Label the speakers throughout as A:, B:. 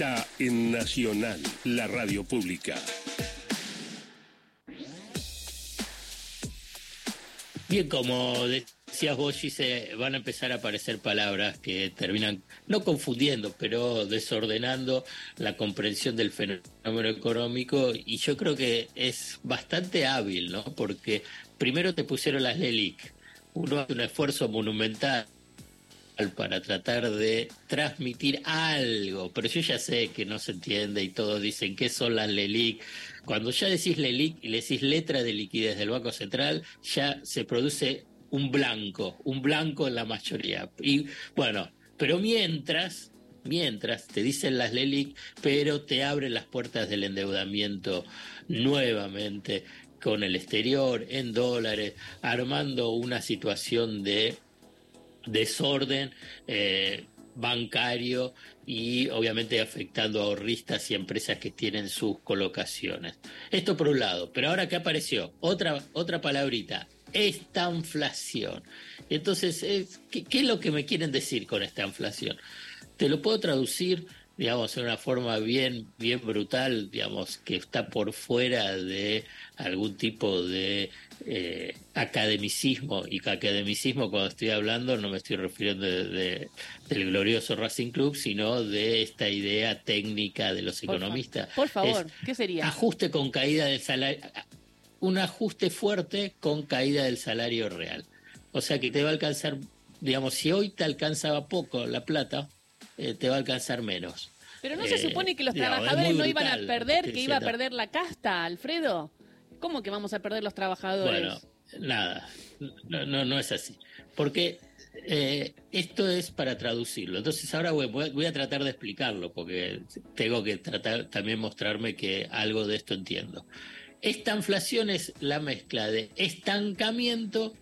A: está en Nacional, la radio pública.
B: Bien, como decías vos, se van a empezar a aparecer palabras que terminan no confundiendo, pero desordenando la comprensión del fenómeno económico y yo creo que es bastante hábil, ¿no? Porque primero te pusieron las LELIC, uno hace un esfuerzo monumental para tratar de transmitir algo, pero yo ya sé que no se entiende y todos dicen qué son las LELIC. Cuando ya decís LELIC y le decís letra de liquidez del Banco Central, ya se produce un blanco, un blanco en la mayoría. Y bueno, pero mientras, mientras te dicen las LELIC, pero te abren las puertas del endeudamiento nuevamente con el exterior, en dólares, armando una situación de desorden eh, bancario y obviamente afectando a ahorristas y empresas que tienen sus colocaciones. Esto por un lado, pero ahora que apareció otra, otra palabrita, esta inflación. Entonces, ¿qué, ¿qué es lo que me quieren decir con esta inflación? Te lo puedo traducir digamos, en una forma bien, bien brutal, digamos, que está por fuera de algún tipo de eh, academicismo, y academicismo cuando estoy hablando no me estoy refiriendo de, del glorioso Racing Club, sino de esta idea técnica de los economistas.
C: por favor, ¿qué sería?
B: Ajuste con caída del salario, un ajuste fuerte con caída del salario real. O sea que te va a alcanzar, digamos, si hoy te alcanzaba poco la plata, eh, te va a alcanzar menos.
C: Pero no se eh, supone que los trabajadores no iban a perder, que iba a perder la casta, Alfredo. ¿Cómo que vamos a perder los trabajadores?
B: Bueno, nada, no, no, es así. Porque eh, esto es para traducirlo. Entonces ahora voy, voy, a tratar de explicarlo, porque tengo que tratar también mostrarme que algo de esto entiendo. Esta inflación es la mezcla de estancamiento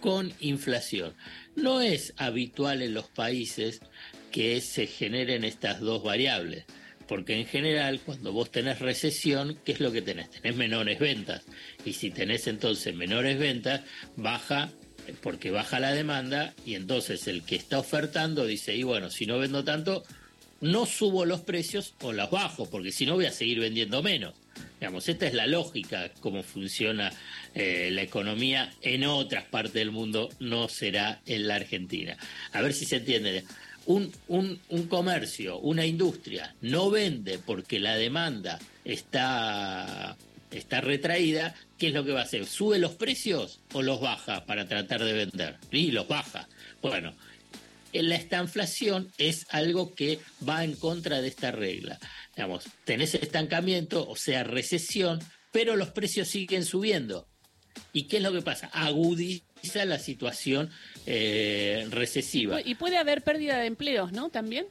B: con inflación. No es habitual en los países que se generen estas dos variables. Porque en general, cuando vos tenés recesión, ¿qué es lo que tenés? Tenés menores ventas. Y si tenés entonces menores ventas, baja, porque baja la demanda, y entonces el que está ofertando dice, y bueno, si no vendo tanto, no subo los precios o los bajo, porque si no voy a seguir vendiendo menos. Digamos, esta es la lógica, cómo funciona eh, la economía en otras partes del mundo, no será en la Argentina. A ver si se entiende un, un, un, comercio, una industria, no vende porque la demanda está, está retraída, ¿qué es lo que va a hacer? ¿Sube los precios o los baja para tratar de vender? Y los baja. Bueno, la estanflación es algo que va en contra de esta regla. Digamos, tenés estancamiento, o sea, recesión, pero los precios siguen subiendo. ¿Y qué es lo que pasa? Agudiza la situación eh, recesiva.
C: Y puede haber pérdida de empleos, ¿no? También.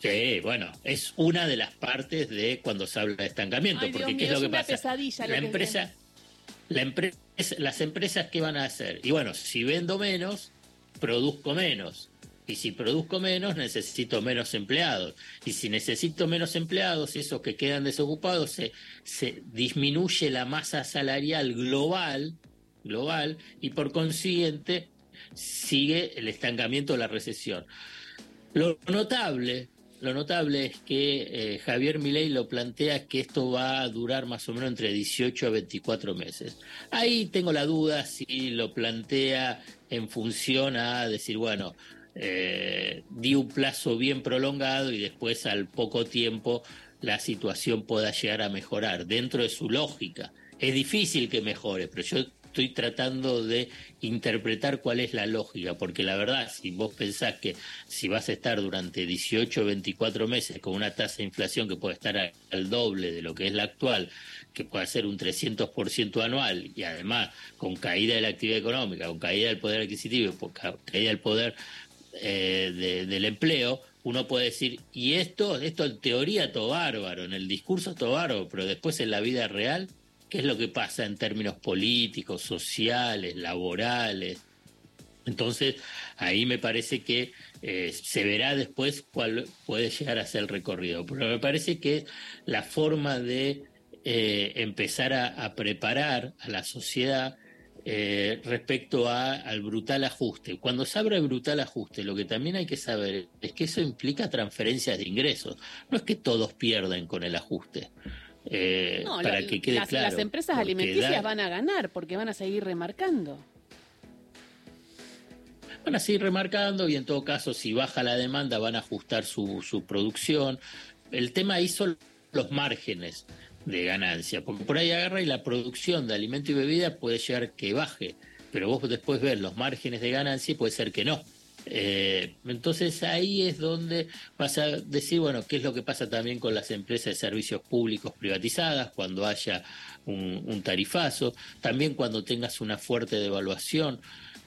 B: Sí, bueno, es una de las partes de cuando se habla de estancamiento, porque ¿qué es lo que pasa? la empresa, la empresa, las empresas qué van a hacer? Y bueno, si vendo menos, produzco menos. Y si produzco menos, necesito menos empleados. Y si necesito menos empleados, esos que quedan desocupados, se, se disminuye la masa salarial global, global, y por consiguiente sigue el estancamiento de la recesión. Lo notable, lo notable es que eh, Javier Milei lo plantea que esto va a durar más o menos entre 18 a 24 meses. Ahí tengo la duda si lo plantea en función a decir, bueno, eh, di un plazo bien prolongado y después al poco tiempo la situación pueda llegar a mejorar dentro de su lógica. Es difícil que mejore, pero yo estoy tratando de interpretar cuál es la lógica, porque la verdad, si vos pensás que si vas a estar durante 18 o 24 meses con una tasa de inflación que puede estar al doble de lo que es la actual, que puede ser un 300% anual y además con caída de la actividad económica, con caída del poder adquisitivo, caída del poder eh, del empleo, uno puede decir, y esto, esto en teoría todo bárbaro, en el discurso todo bárbaro, pero después en la vida real, ¿qué es lo que pasa en términos políticos, sociales, laborales? Entonces, ahí me parece que eh, se verá después cuál puede llegar a ser el recorrido. Pero me parece que la forma de eh, empezar a, preparar a la sociedad eh, respecto a, al brutal ajuste. Cuando se habla de brutal ajuste, lo que también hay que saber es que eso implica transferencias de ingresos. No es que todos pierdan con el ajuste.
C: Eh, para que quede las, claro, las empresas alimenticias van a ganar porque van a seguir remarcando.
B: Van a seguir remarcando y en todo caso, si baja la demanda, van a ajustar su, su producción. El tema ahí son los márgenes de ganancia, porque por ahí agarra y la producción de alimento y bebida puede llegar que baje, pero vos después ves los márgenes de ganancia y puede ser que no. Eh, entonces ahí es donde vas a decir, bueno, qué es lo que pasa también con las empresas de servicios públicos privatizadas cuando haya un, tarifazo, también cuando tengas una fuerte devaluación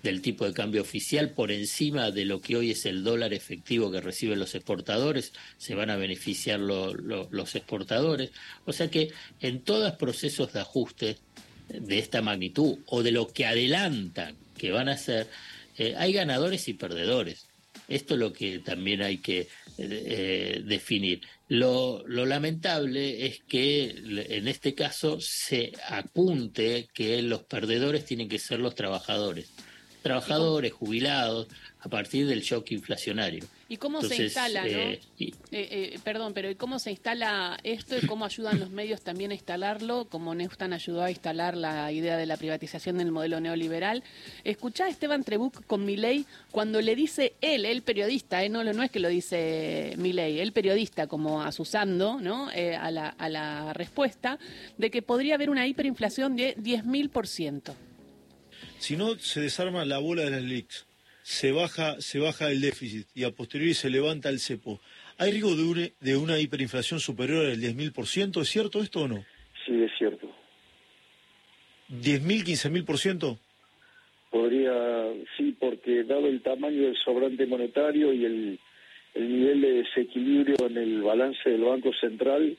B: del tipo de cambio oficial por encima de lo que hoy es el dólar efectivo que reciben los exportadores, se van a beneficiar los exportadores. O sea que en todos procesos de ajuste de esta magnitud o de lo que adelantan que van a hacer, eh, hay ganadores y perdedores. Esto es lo que también hay que eh, definir. Lo, lo, lamentable es que en este caso se apunte que los perdedores tienen que ser los trabajadores trabajadores, jubilados, a partir del shock inflacionario.
C: ¿Y cómo se instala, no? Eh, eh, eh, perdón, pero ¿y cómo se instala esto y cómo ayudan los medios también a instalarlo? Como Neustan ayudó a instalar la idea de la privatización del modelo neoliberal. Escuchá a Esteban Trebuc con Milei cuando le dice él, el periodista, no, no es que lo dice Milei, el periodista, como asusando ¿no? a, la, a la respuesta, de que podría haber una hiperinflación de 10.000%.
D: Si no se desarma la bola de las LELIX, se baja, se baja el déficit y a posteriori se levanta el cepo, ¿hay riesgo de una, de una hiperinflación superior al 10.000%? ¿Es cierto esto o no?
E: Sí, es cierto.
D: ¿10.000, 15.000%?
E: Podría, sí, porque dado el tamaño del sobrante monetario y el, el nivel de desequilibrio en el balance del Banco Central,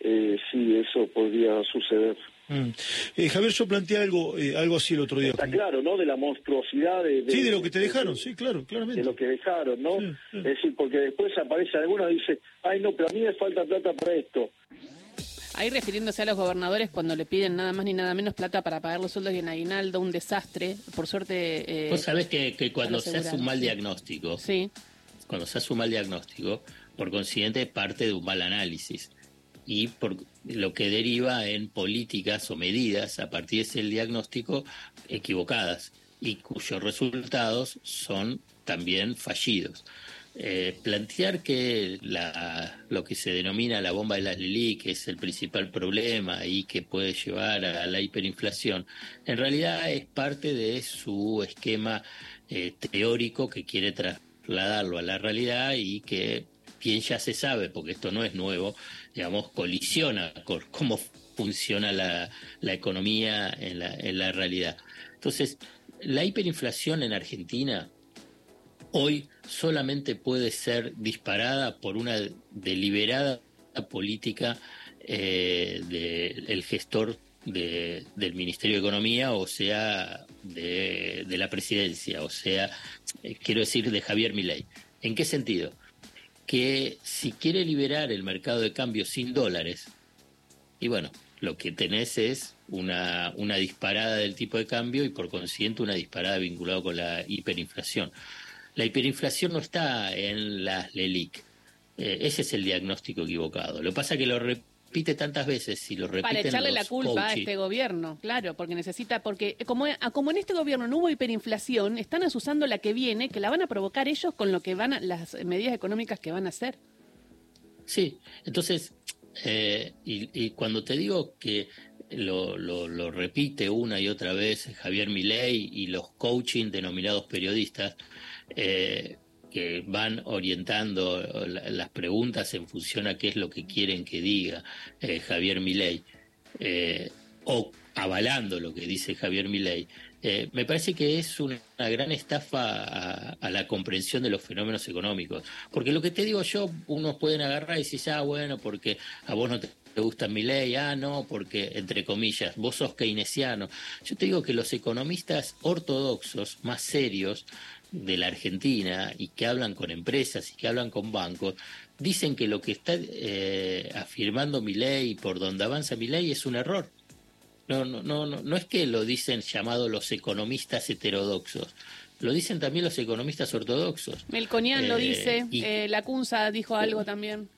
E: eh, sí, eso podría suceder.
D: Mm. Eh, Javier, yo planteé algo, eh, algo así el otro día.
E: Está claro, ¿no? De la monstruosidad de...
D: sí, de lo que te dejaron, sí, claro, claramente.
E: De lo que dejaron, ¿no? Es decir, porque después aparece alguno y dice, ay, no, pero a mí me falta plata para esto.
C: Ahí refiriéndose a los gobernadores cuando le piden nada más ni nada menos plata para pagar los sueldos y en aguinaldo, un desastre. Por suerte...
B: Eh, Vos sabés que, que cuando se hace un mal diagnóstico,
C: sí.
B: cuando se hace un mal diagnóstico, por consiguiente parte de un mal análisis y por lo que deriva en políticas o medidas a partir de ese diagnóstico equivocadas y cuyos resultados son también fallidos. Eh, plantear que la, lo que se denomina la bomba de las Lili, que es el principal problema y que puede llevar a la hiperinflación, en realidad es parte de su esquema eh, teórico que quiere trasladarlo a la realidad y que quien ya se sabe, porque esto no es nuevo, digamos, colisiona con cómo funciona la, economía en la, en la realidad. Entonces, la hiperinflación en Argentina hoy solamente puede ser disparada por una deliberada política eh, del gestor del Ministerio de Economía, o sea, de, de la presidencia, o sea, eh, quiero decir, de Javier Milei. ¿En qué sentido? Que si quiere liberar el mercado de cambio sin dólares, y bueno, lo que tenés es una, una disparada del tipo de cambio y por consiguiente una disparada vinculada con la hiperinflación. La hiperinflación no está en las LELIC. Eh, ese es el diagnóstico equivocado. Lo que pasa es que lo, repite tantas veces y lo repiten
C: Para echarle la culpa a este gobierno, claro, porque necesita, porque como, como en este gobierno no hubo hiperinflación, están asusando la que viene, que la van a provocar ellos con lo que van a, las medidas económicas que van a hacer.
B: Sí, entonces, eh, y, cuando te digo que lo, lo, repite una y otra vez Javier Milei y los coaching denominados periodistas, eh, que van orientando las preguntas en función a qué es lo que quieren que diga eh, Javier Milei, eh, o avalando lo que dice Javier Milei, eh, me parece que es una, gran estafa a, la comprensión de los fenómenos económicos. Porque lo que te digo yo, unos pueden agarrar y decir, ah, bueno, porque a vos no te gusta mi ley, ah, no, porque, entre comillas, vos sos keynesiano. Yo te digo que los economistas ortodoxos, más serios, de la Argentina y que hablan con empresas y que hablan con bancos, dicen que lo que está eh, afirmando mi ley por donde avanza mi ley es un error. no, no, no, no, no es que lo dicen llamado los economistas heterodoxos, lo dicen también los economistas ortodoxos.
C: Melconian lo eh, dice, eh, la Cunza dijo algo también.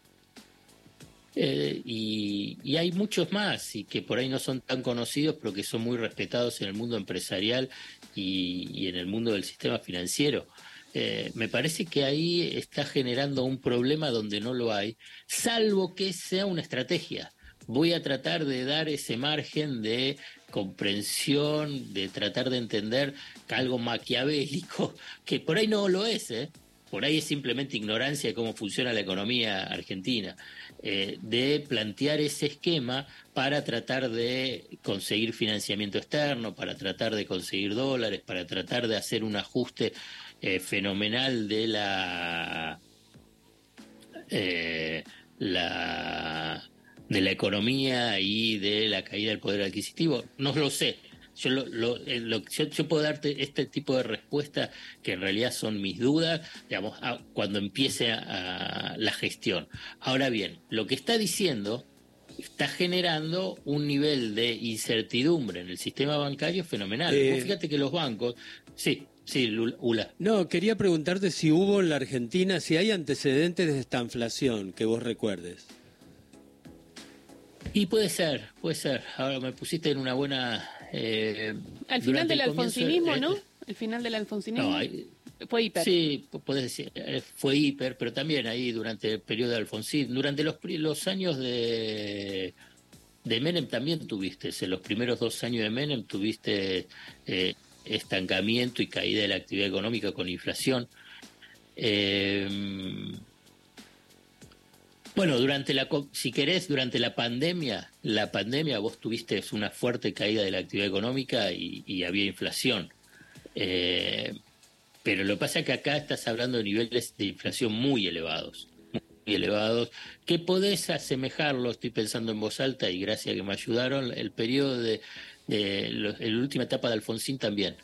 B: Eh, y, hay muchos más y que por ahí no son tan conocidos, pero que son muy respetados en el mundo empresarial y, en el mundo del sistema financiero. Eh, me parece que ahí está generando un problema donde no lo hay, salvo que sea una estrategia. Voy a tratar de dar ese margen de comprensión, de tratar de entender algo maquiavélico, que por ahí no lo es, ¿eh? Por ahí es simplemente ignorancia de cómo funciona la economía argentina. Eh, de plantear ese esquema para tratar de conseguir financiamiento externo, para tratar de conseguir dólares, para tratar de hacer un ajuste eh, fenomenal de la, eh, la de la economía y de la caída del poder adquisitivo. No lo sé, yo, lo, eh, lo, yo, puedo darte este tipo de respuesta que en realidad son mis dudas, digamos, cuando empiece la gestión. Ahora bien, lo que está diciendo está generando un nivel de incertidumbre en el sistema bancario fenomenal. Eh, fíjate que los bancos, sí, sí, Ula.
F: No, quería preguntarte si hubo en la Argentina, si hay antecedentes de esta inflación que vos recuerdes.
B: Y puede ser, puede ser. Ahora me pusiste en una buena
C: eh, Al final del alfonsinismo, eh, ¿no? El final del alfonsinismo. fue hiper.
B: Sí, puedes decir, eh, fue hiper, pero también ahí durante el periodo de Alfonsín, durante los, los años de, de Menem también tuviste, en los primeros dos años de Menem tuviste estancamiento y caída de la actividad económica con inflación. Eh, bueno, durante la, si querés, durante la pandemia, la pandemia vos tuviste una fuerte caída de la actividad económica y, había inflación. Eh, pero lo que pasa es que acá estás hablando de niveles de inflación muy elevados, muy elevados, que podés asemejarlo, estoy pensando en voz alta y gracias que me ayudaron, el periodo de, la última etapa de Alfonsín también.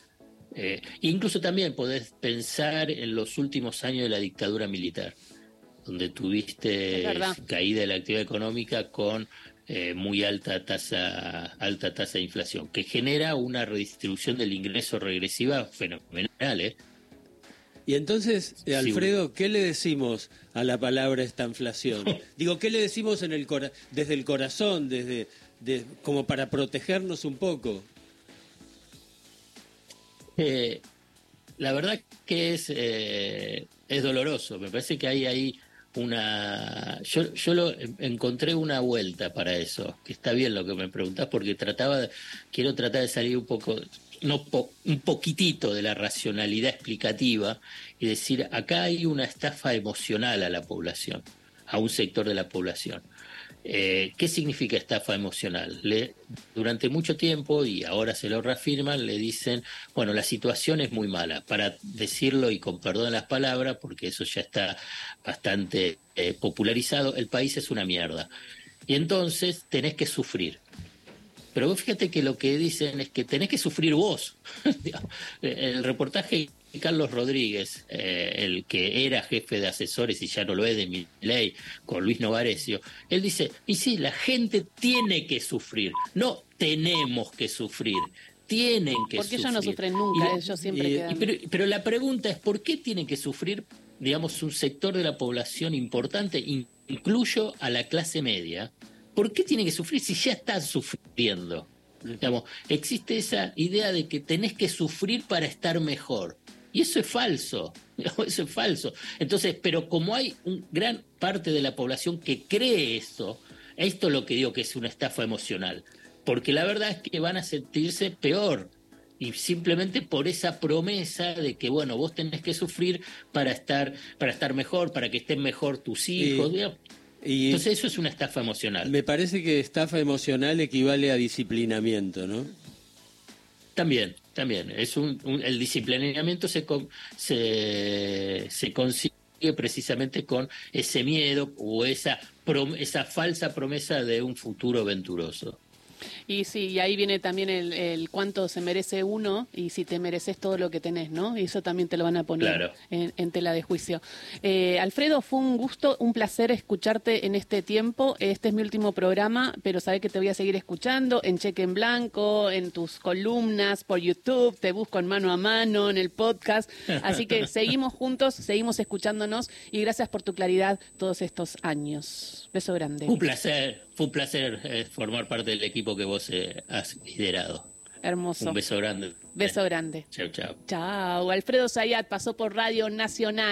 B: Eh, incluso también podés pensar en los últimos años de la dictadura militar donde tuviste caída de la actividad económica con eh, muy alta tasa alta tasa de inflación, que genera una redistribución del ingreso regresiva fenomenal, ¿eh?
F: Y entonces, eh, Alfredo, ¿qué le decimos a la palabra esta inflación? Digo, ¿qué le decimos en el desde el corazón, desde como para protegernos un poco?
B: Eh, la verdad que es es doloroso. Me parece que hay ahí una yo, yo lo encontré una vuelta para eso que está bien lo que me preguntás porque trataba quiero tratar de salir un poco no un poquitito de la racionalidad explicativa y decir acá hay una estafa emocional a la población a un sector de la población eh, ¿Qué significa estafa emocional? Le, durante mucho tiempo, y ahora se lo reafirman, le dicen, bueno, la situación es muy mala. Para decirlo y con perdón las palabras, porque eso ya está bastante eh, popularizado, el país es una mierda. Y entonces tenés que sufrir. Pero vos fíjate que lo que dicen es que tenés que sufrir vos. el reportaje Carlos Rodríguez, eh, el que era jefe de asesores y ya no lo es de mi ley, con Luis Novarecio, él dice, y sí, la gente tiene que sufrir, no tenemos que sufrir, tienen que sufrir.
C: Porque ellos no sufren nunca, ellos siempre
B: pero, pero, la pregunta es, ¿por qué tienen que sufrir, digamos, un sector de la población importante, incluyo a la clase media? ¿Por qué tienen que sufrir si ya están sufriendo? Digamos, existe esa idea de que tenés que sufrir para estar mejor. Y eso es falso, eso es falso. Entonces, pero como hay una gran parte de la población que cree eso, esto es lo que digo que es una estafa emocional, porque la verdad es que van a sentirse peor. Y simplemente por esa promesa de que bueno vos tenés que sufrir para estar para estar mejor para que estén mejor tus hijos y, entonces eso es una estafa emocional.
F: Me parece que estafa emocional equivale a disciplinamiento no
B: también también, es un, el disciplinamiento se, se, se consigue precisamente con ese miedo o esa, esa falsa promesa de un futuro venturoso.
C: Y sí, y ahí viene también el, cuánto se merece uno y si te mereces todo lo que tenés, ¿no? Y eso también te lo van a poner en, tela de juicio. Eh, Alfredo, fue un gusto, un placer escucharte en este tiempo. Este es mi último programa, pero sabes que te voy a seguir escuchando en Cheque en Blanco, en tus columnas, por YouTube, te busco en mano a mano, en el podcast. Así que seguimos juntos, seguimos escuchándonos y gracias por tu claridad todos estos años. Beso grande.
B: Un placer, fue un placer eh, formar parte del equipo que vos eh, has liderado.
C: Hermoso.
B: Un beso grande.
C: Beso grande.
B: Chao, chao.
C: Chao. Alfredo Zayat pasó por Radio Nacional.